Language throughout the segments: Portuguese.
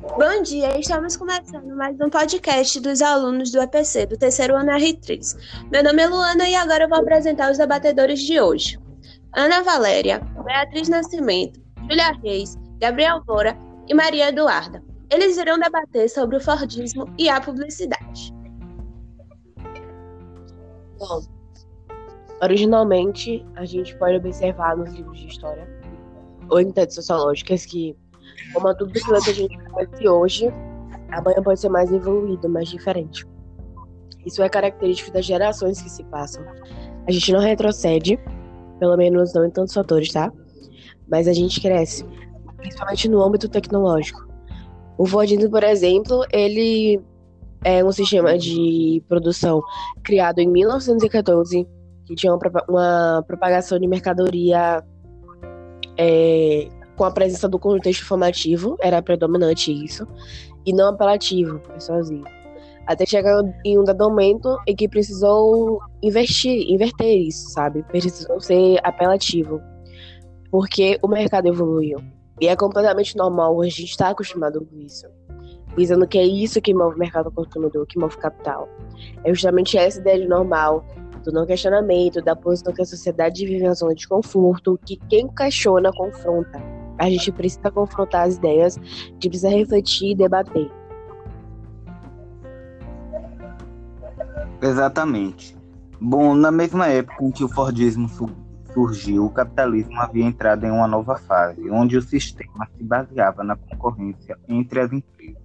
Bom dia, estamos começando mais um podcast dos alunos do EPC, do terceiro ano R3. Meu nome é Luana e agora eu vou apresentar os debatedores de hoje. Ana Valéria, Beatriz Nascimento, Julia Reis, Gabriel Moura e Maria Eduarda. Eles irão debater sobre o Fordismo e a publicidade. Bom, originalmente a gente pode observar nos livros de história ou em sociológicas que como tudo que a gente conhece hoje, amanhã pode ser mais evoluído, mais diferente. Isso é característico das gerações que se passam. A gente não retrocede, pelo menos não em tantos fatores, tá? Mas a gente cresce, principalmente no âmbito tecnológico. O Fordismo, por exemplo, ele é um sistema de produção criado em 1914, que tinha uma, propagação de mercadoria é, com a presença do contexto formativo, era predominante isso, e não apelativo, persuasivo. Até chegar em um dado momento em que precisou investir, inverter isso, sabe? Precisou ser apelativo. Porque o mercado evoluiu. E é completamente normal, a gente está acostumado com isso. Dizendo que é isso que move o mercado consumidor, que move o capital. É justamente essa ideia de normal, do não questionamento, da posição que a sociedade vive na zona de conforto, que quem questiona confronta a gente precisa confrontar as ideias, a gente precisa refletir e debater. Exatamente. Bom, na mesma época em que o Fordismo surgiu, o capitalismo havia entrado em uma nova fase, onde o sistema se baseava na concorrência entre as empresas.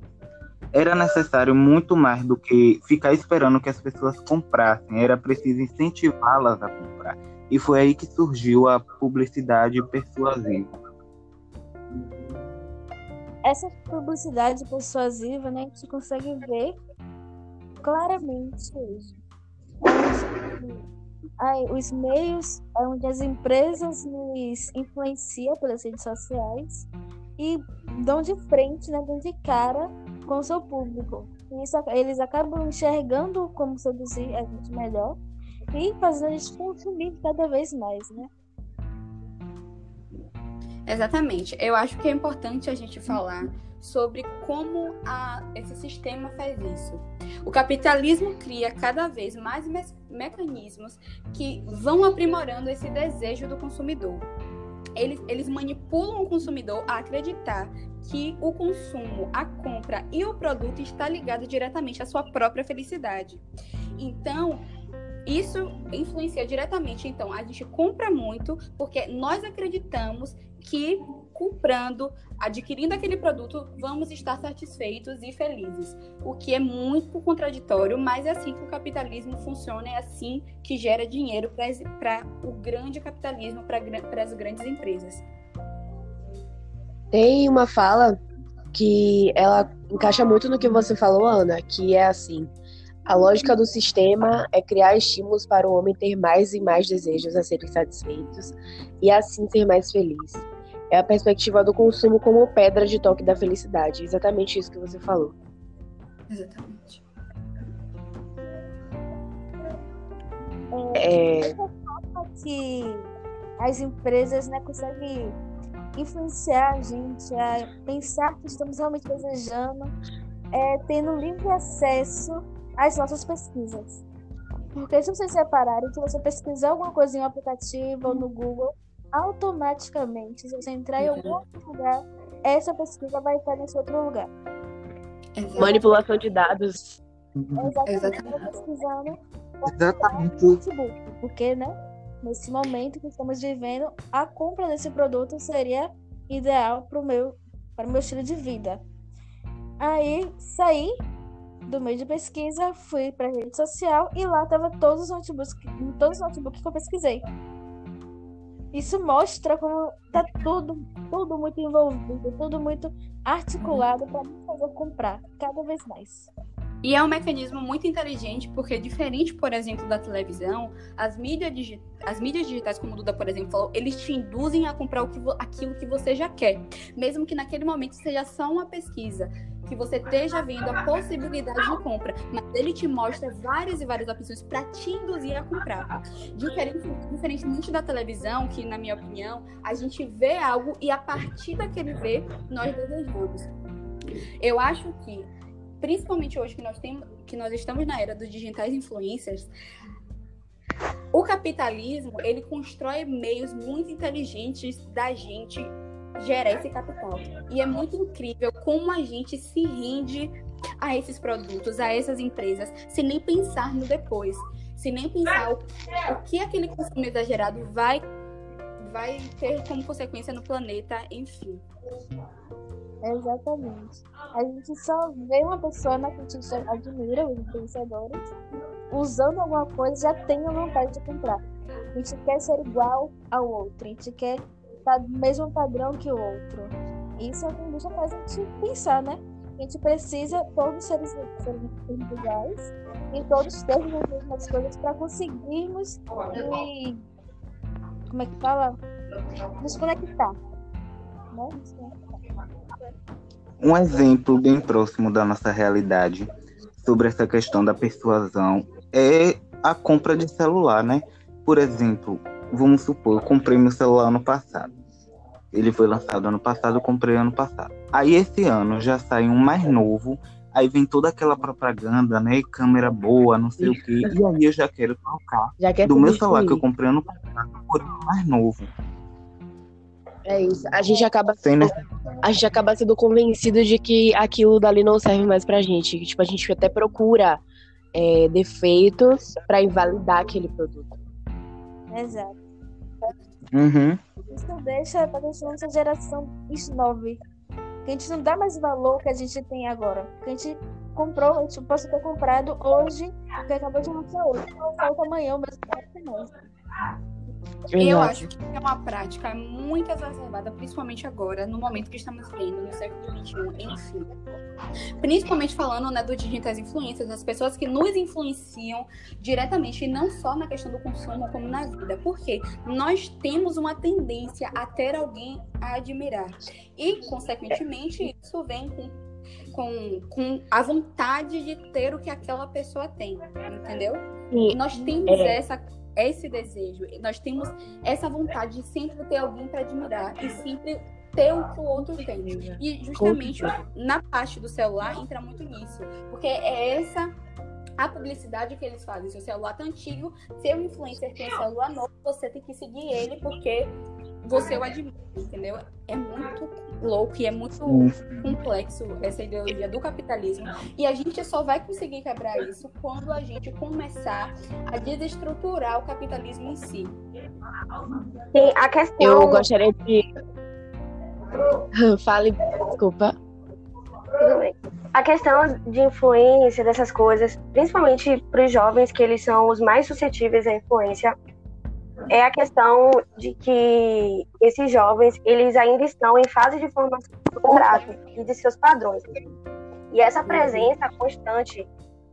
Era necessário muito mais do que ficar esperando que as pessoas comprassem, era preciso incentivá-las a comprar. E foi aí que surgiu a publicidade persuasiva essa publicidade persuasiva, né, a gente consegue ver claramente hoje. Onde, os meios onde as empresas nos influenciam pelas redes sociais e dão de frente, né, dão de cara com o seu público. E isso, eles acabam enxergando como seduzir a gente melhor e fazendo a gente consumir cada vez mais, né? Exatamente. Eu acho que é importante a gente falar sobre como a, esse sistema faz isso. O capitalismo cria cada vez mais me mecanismos que vão aprimorando esse desejo do consumidor. Eles, eles manipulam o consumidor a acreditar que o consumo, a compra e o produto está ligado diretamente à sua própria felicidade. Então, isso influencia diretamente. Então, a gente compra muito porque nós acreditamos que comprando, adquirindo aquele produto, vamos estar satisfeitos e felizes. O que é muito contraditório, mas é assim que o capitalismo funciona, é assim que gera dinheiro para o grande capitalismo, para as grandes empresas. Tem uma fala que ela encaixa muito no que você falou, Ana, que é assim: a lógica do sistema é criar estímulos para o homem ter mais e mais desejos a serem satisfeitos e assim ser mais feliz. É a perspectiva do consumo como pedra de toque da felicidade. Exatamente isso que você falou. Exatamente. É, é... que as empresas né, conseguem influenciar a gente a pensar que estamos realmente desejando, é, tendo livre acesso as nossas pesquisas. Porque se vocês repararem que você pesquisar alguma coisa em um aplicativo ou no Google, automaticamente, se você entrar em algum outro lugar, essa pesquisa vai estar nesse outro lugar. Exatamente. Manipulação de dados. Exatamente. Exatamente. Pesquisando Exatamente. Facebook, porque, né? Nesse momento que estamos vivendo, a compra desse produto seria ideal para o meu, para o meu estilo de vida. Aí saí do meio de pesquisa, fui para rede social e lá tava todos os notebooks, todos os notebooks que eu pesquisei. Isso mostra como tá tudo, tudo muito envolvido, tudo muito articulado para me fazer comprar cada vez mais. E é um mecanismo muito inteligente, porque diferente, por exemplo, da televisão, as mídias, digi as mídias digitais, como o Duda, por exemplo, falou, eles te induzem a comprar que aquilo que você já quer. Mesmo que naquele momento seja só uma pesquisa, que você esteja vendo a possibilidade de compra, mas ele te mostra várias e várias opções para te induzir a comprar. Diferente, diferentemente da televisão, que, na minha opinião, a gente vê algo e a partir daquele ver, nós desejamos. Eu acho que, principalmente hoje que nós, temos, que nós estamos na era dos digitais influencers, o capitalismo ele constrói meios muito inteligentes da gente gerar esse capital. E é muito incrível como a gente se rende a esses produtos, a essas empresas, sem nem pensar no depois, sem nem pensar o, o que aquele consumo exagerado vai, vai ter como consequência no planeta, enfim. Exatamente. A gente só vê uma pessoa na que a gente admira, os influenciadores, usando alguma coisa já tem a vontade de comprar. A gente quer ser igual ao outro, a gente quer mesmo padrão que o outro. Isso é o que deixa faz a gente pensar, né? A gente precisa todos seres, seres individuais e todos termos as mesmas coisas para conseguirmos e, como é que fala? Nos conectar. Né? Nos conectar. Um exemplo bem próximo da nossa realidade sobre essa questão da persuasão é a compra de celular, né? Por exemplo, vamos supor, eu comprei meu celular ano passado. Ele foi lançado ano passado, eu comprei ano passado. Aí esse ano já sai um mais novo, aí vem toda aquela propaganda, né? Câmera boa, não sei o quê. E aí eu já quero trocar Já quer do meu celular que eu comprei ano passado por um mais novo. É isso. A gente acaba ne- a gente acaba sendo convencido de que aquilo dali não serve mais pra gente. Tipo, a gente até procura é, defeitos pra invalidar aquele produto. Exato. Uhum. Isso deixa para deixar nossa geração snob. Que a gente não dá mais valor que a gente tem agora. Que a gente comprou, a gente possa ter comprado hoje, que acabou de lançar hoje. Não falta amanhã, o mesmo que nós. Eu Exato. acho que é uma prática muito exacerbada, principalmente agora, no momento que estamos vivendo, no século XXI, enfim. Principalmente falando né, dos digitais influências, das pessoas que nos influenciam diretamente, e não só na questão do consumo, como na vida. Porque nós temos uma tendência a ter alguém a admirar. E, consequentemente, isso vem com, com, com a vontade de ter o que aquela pessoa tem, entendeu? Sim, Nós temos É. essa, esse desejo, nós temos essa vontade de sempre ter alguém para admirar e sempre ter o que o outro tem. E justamente na parte do celular entra muito nisso, porque é essa a publicidade que eles fazem. Seu celular tá antigo, seu influencer tem um celular novo, você tem que seguir ele porque você o admira, entendeu? É muito louco e é muito complexo essa ideologia do capitalismo. E a gente só vai conseguir quebrar isso quando a gente começar a desestruturar o capitalismo em si. Sim, a questão. eu gostaria de. Fale, desculpa. Tudo bem. A questão de influência dessas coisas, principalmente para os jovens, que eles são os mais suscetíveis à influência, é a questão de que esses jovens, eles ainda estão em fase de formação do contrato e de seus padrões. E essa presença constante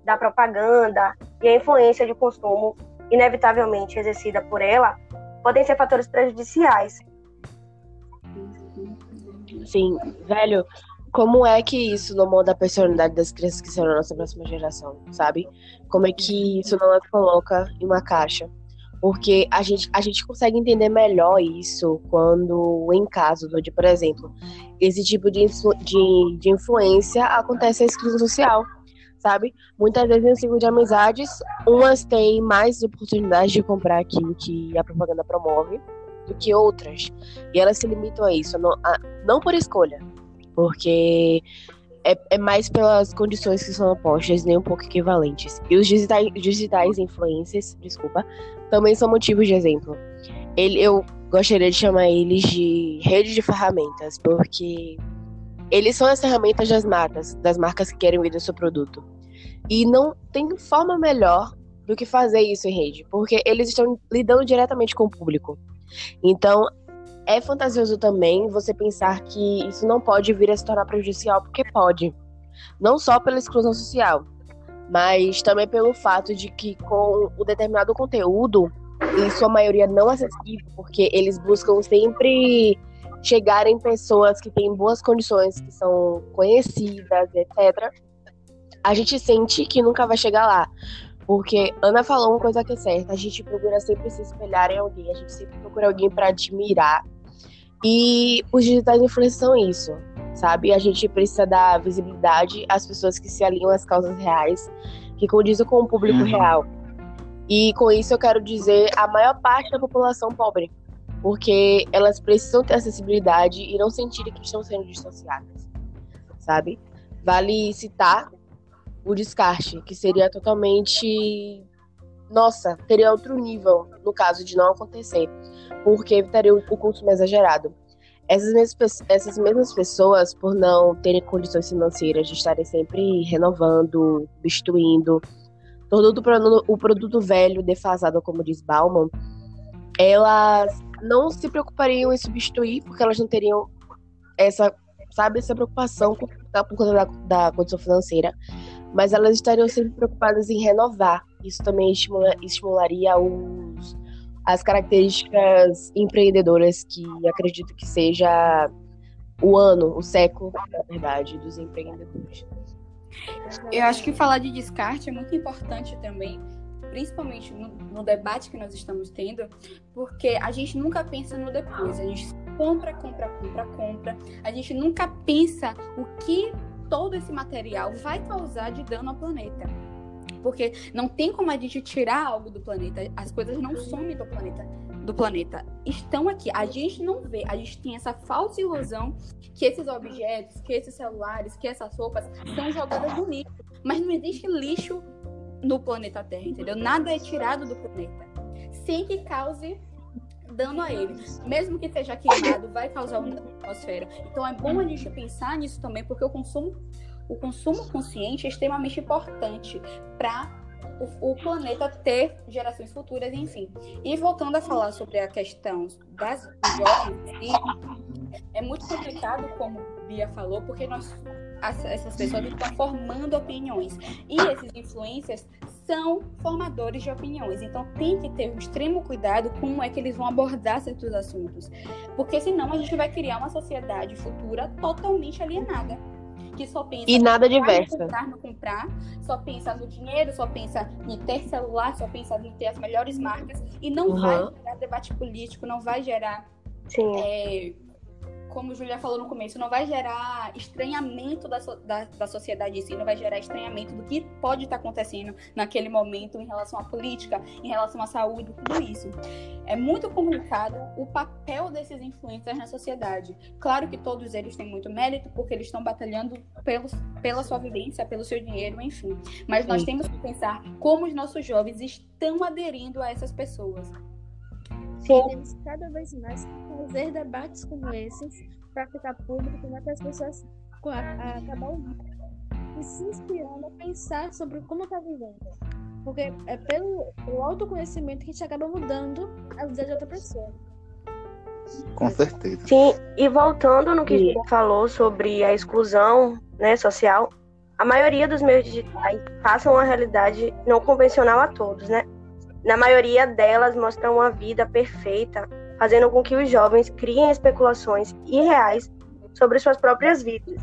da propaganda e a influência de consumo, inevitavelmente exercida por ela, podem ser fatores prejudiciais. Sim, velho, como é que isso não molda a personalidade das crianças que serão a nossa próxima geração, sabe? Como é que isso não as coloca em uma caixa? Porque a gente, a gente consegue entender melhor isso quando, em casos onde, por exemplo, esse tipo de, influ- de, de influência acontece a exclusão social, sabe? Muitas vezes, em um ciclo de amizades, umas têm mais oportunidade de comprar aquilo que a propaganda promove do que outras. E elas se limitam a isso, não, a- não por escolha, porque é, é mais pelas condições que são opostas, nem um pouco equivalentes. E os digitais, digitais influencers, desculpa, também são motivos de exemplo. Ele, eu gostaria de chamar eles de rede de ferramentas, porque eles são as ferramentas das marcas, das marcas que querem vender seu produto. E não tem forma melhor do que fazer isso em rede, porque eles estão lidando diretamente com o público. Então, é fantasioso também você pensar que isso não pode vir a se tornar prejudicial, porque pode. Não só pela exclusão social, mas também pelo fato de que com o determinado conteúdo, em sua maioria não acessível, porque eles buscam sempre chegar em pessoas que têm boas condições, que são conhecidas, etc. A gente sente que nunca vai chegar lá. Porque Ana falou uma coisa que é certa, a gente procura sempre se espelhar em alguém, a gente sempre procura alguém para admirar. E os digitais influencers são isso. Sabe? A gente precisa dar visibilidade às pessoas que se alinham às causas reais, que condizem com o público Uhum. real. E com isso eu quero dizer a maior parte da população pobre, porque elas precisam ter acessibilidade e não sentirem que estão sendo distanciadas, sabe? Vale citar o descarte, que seria totalmente. Nossa, teria outro nível no caso de não acontecer, porque evitaria o consumo exagerado. Essas mesmas, essas mesmas pessoas, por não terem condições financeiras de estarem sempre renovando, substituindo, todo o produto, o velho, defasado, como diz Bauman, elas não se preocupariam em substituir, porque elas não teriam essa, sabe, essa preocupação por, por conta da, da condição financeira, mas elas estariam sempre preocupadas em renovar. Isso também estimula- estimularia os, as características empreendedoras que acredito que seja o ano, o século, na verdade, dos empreendedores. Eu acho que falar de descarte é muito importante também, principalmente no, no debate que nós estamos tendo, porque a gente nunca pensa no depois. A gente compra, compra, compra, compra. A gente nunca pensa o que todo esse material vai causar de dano ao planeta. Porque não tem como a gente tirar algo do planeta. As coisas não somem do planeta. Do planeta. Estão aqui. A gente não vê. A gente tem essa falsa ilusão que esses objetos, que esses celulares, que essas roupas são jogadas no lixo. Mas não existe lixo no planeta Terra, entendeu? Nada é tirado do planeta. Sem que cause dano a ele. Mesmo que seja queimado, vai causar um na atmosfera. Então é bom a gente pensar nisso também, porque o consumo, o consumo consciente é extremamente importante para o, o planeta ter gerações futuras, enfim. E voltando a falar sobre a questão das jovens, é muito complicado, como Bia falou, porque nós as- essas pessoas estão formando opiniões. E esses influencers são formadores de opiniões. Então tem que ter um extremo cuidado com como é que eles vão abordar certos assuntos. Porque senão a gente vai criar uma sociedade futura totalmente alienada. Que só pensa E nada comprar, diversa. no comprar, no comprar, só pensa no dinheiro, só pensa em ter celular, só pensa em ter as melhores marcas e não Uhum. vai gerar debate político, não vai gerar Sim. é, como Julia falou no começo, não vai gerar estranhamento da, so- da, da sociedade em si, não vai gerar estranhamento do que pode estar acontecendo naquele momento em relação à política, em relação à saúde, tudo isso. É muito complicado o papel desses influencers na sociedade. Claro que todos eles têm muito mérito, porque eles estão batalhando pelos, pela sua vivência, pelo seu dinheiro, enfim. Mas nós Sim. temos que pensar como os nossos jovens estão aderindo a essas pessoas. Sim. Temos cada vez mais que fazer debates como esses para ficar público, para que as pessoas co- a- a- acabar ouvindo e se inspirando a pensar sobre como está vivendo. Porque é pelo, pelo autoconhecimento que a gente acaba mudando a vida de outra pessoa. Com certeza. Sim, e voltando no que Sim. Falou sobre a exclusão né, social, a maioria dos meios digitais passam uma realidade não convencional a todos, né? Na maioria delas mostram uma vida perfeita, fazendo com que os jovens criem especulações irreais sobre suas próprias vidas,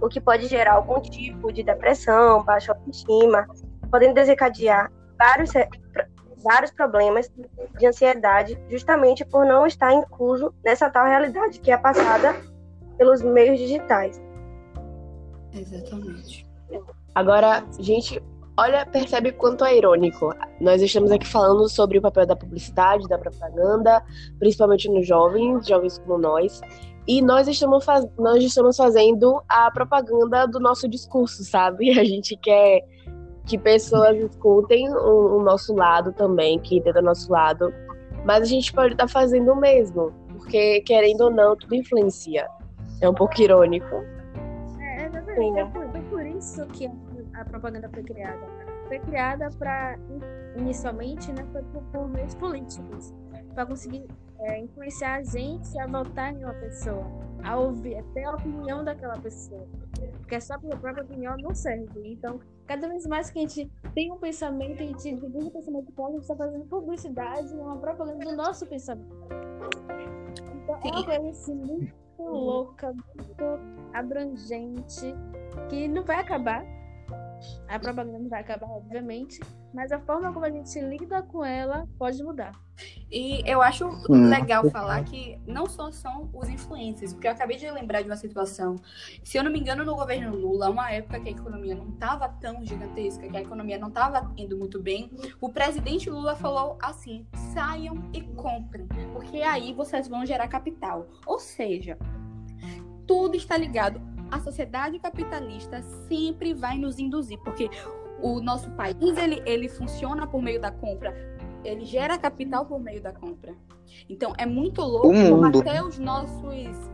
o que pode gerar algum tipo de depressão, baixa autoestima, podendo desencadear vários, vários problemas de ansiedade, justamente por não estar incluso nessa tal realidade que é passada pelos meios digitais. Exatamente. Agora, gente, olha, percebe quanto é irônico. Nós estamos aqui falando sobre o papel da publicidade, da propaganda, principalmente nos jovens, jovens como nós. E nós estamos, faz... nós estamos fazendo a propaganda do nosso discurso, sabe? A gente quer que pessoas escutem o, o nosso lado também, que tem do nosso lado. Mas a gente pode estar fazendo o mesmo, porque querendo ou não, tudo influencia. É um pouco irônico. É, exatamente. É por, é por isso que a propaganda foi criada. Foi criada para, inicialmente, né, foi por, por meios políticos, para conseguir é, influenciar a gente a votar em uma pessoa, a ouvir, a ter a opinião daquela pessoa. Porque só pela própria opinião não serve. Então, cada vez mais que a gente tem um pensamento, a gente divulga o pensamento gente está fazendo publicidade, uma propaganda do nosso pensamento. Então, é uma coisa assim, muito louca, muito abrangente, que não vai acabar. A propaganda vai acabar, obviamente, mas a forma como a gente lida com ela pode mudar. E eu acho Sim. legal falar que não só são os influencers, porque eu acabei de lembrar de uma situação. Se eu não me engano, no governo Lula, uma época que a economia não estava tão gigantesca, que a economia não estava indo muito bem, o presidente Lula falou assim: saiam e comprem, porque aí vocês vão gerar capital. Ou seja, tudo está ligado. A sociedade capitalista sempre vai nos induzir, porque o nosso país ele, ele funciona por meio da compra, ele gera capital por meio da compra. Então é muito louco como até os nossos,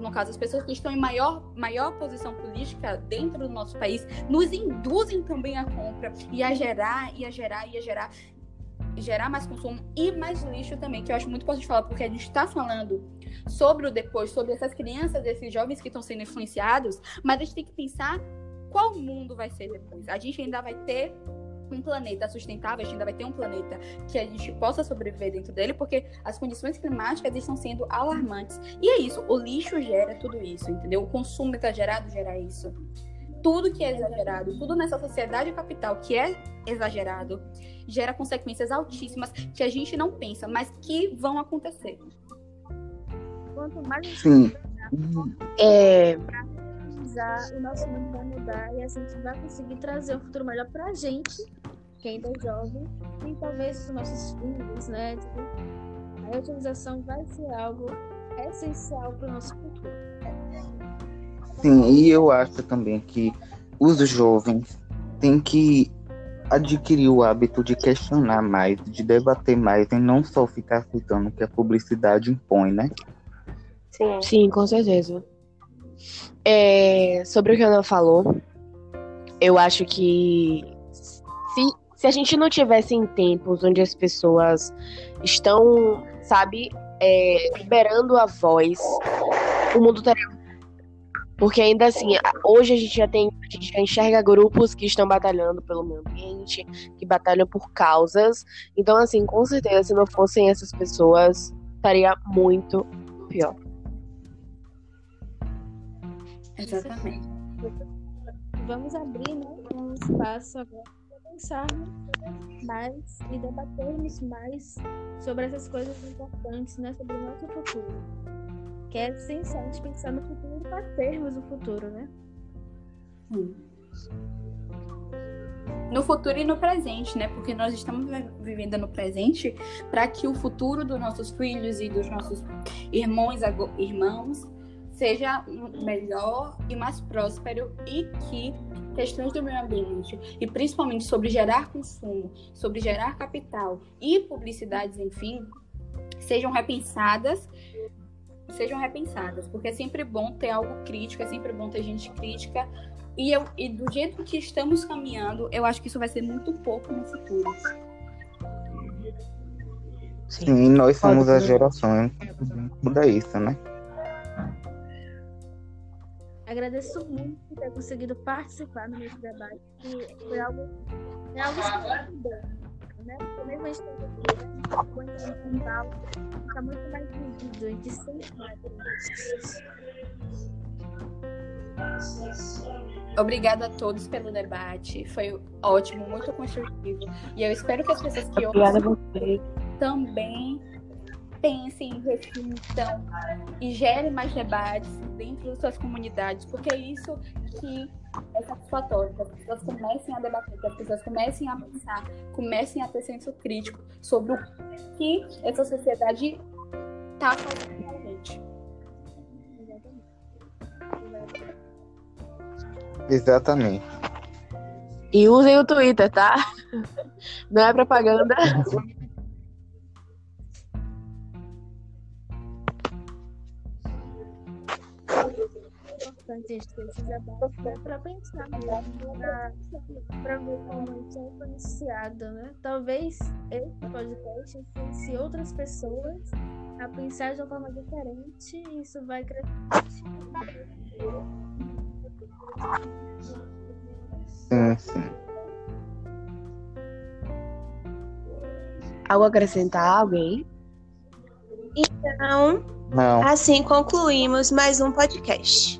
no caso as pessoas que estão em maior, maior posição política dentro do nosso país, nos induzem também a compra e a gerar, e a gerar, e a gerar gerar mais consumo e mais lixo também, que eu acho muito importante falar, porque a gente está falando sobre o depois, sobre essas crianças, esses jovens que estão sendo influenciados, mas a gente tem que pensar qual mundo vai ser depois. A gente ainda vai ter um planeta sustentável, a gente ainda vai ter um planeta que a gente possa sobreviver dentro dele, porque as condições climáticas estão sendo alarmantes. E é isso, o lixo gera tudo isso, entendeu? O consumo exagerado gera isso. Tudo que é exagerado, tudo nessa sociedade capital que é exagerado, gera consequências altíssimas que a gente não pensa, mas que vão acontecer. Quanto mais a gente Sim. É, usar, o nosso mundo vai mudar e a gente vai conseguir trazer um futuro melhor pra gente, que ainda é jovem, e talvez os nossos filhos, né? Tipo, a utilização vai ser algo essencial para o nosso futuro. Sim, e eu acho também que os jovens têm que adquirir o hábito de questionar mais, de debater mais e não só ficar aceitando o que a publicidade impõe, né? Sim. sim, com certeza. É, sobre o que a Ana falou, eu acho que se, se a gente não tivesse em tempos onde as pessoas estão, sabe, é, liberando a voz, o mundo estaria. Porque ainda assim, hoje a gente já tem, a gente já enxerga grupos que estão batalhando pelo meio ambiente, que batalham por causas. Então, assim, com certeza, se não fossem essas pessoas, estaria muito pior. Exatamente. Vamos abrir né, um espaço agora para pensarmos mais e debatermos mais sobre essas coisas importantes, né, sobre o nosso futuro. Que é essencial a gente pensar no futuro para termos o futuro, né? No futuro e no presente, né? Porque nós estamos vi- vivendo no presente para que o futuro dos nossos filhos e dos nossos irmãos, irmãos seja melhor e mais próspero e que questões do meio ambiente e principalmente sobre gerar consumo, sobre gerar capital e publicidades, enfim, sejam repensadas sejam repensadas, porque é sempre bom ter algo crítico, é sempre bom ter gente crítica e, eu, e do jeito que estamos caminhando, eu acho que isso vai ser muito pouco no futuro. Sim, nós somos a geração que muda isso, né? Agradeço muito por ter conseguido participar no nosso debate, que foi algo, é algo esclarecedor, né? Porque mesmo a gente fica muito mais. Obrigada a todos pelo debate, foi ótimo, muito construtivo. E eu espero que as pessoas que ouçam também pensem, reflitam e gerem mais debates dentro das suas comunidades, porque é isso que é satisfatório, que as pessoas comecem a debater, que as pessoas comecem a pensar, comecem a ter senso crítico sobre o que essa sociedade está fazendo com a gente. Exatamente. E usem o Twitter, tá? Não é propaganda. esses para pensar para ver como gente é influenciado, né? Talvez esse podcast influencie outras pessoas a pensar de uma forma diferente e isso vai crescer. Sim, sim. Algo a acrescentar? Alguém? Então, Não. assim concluímos mais um podcast.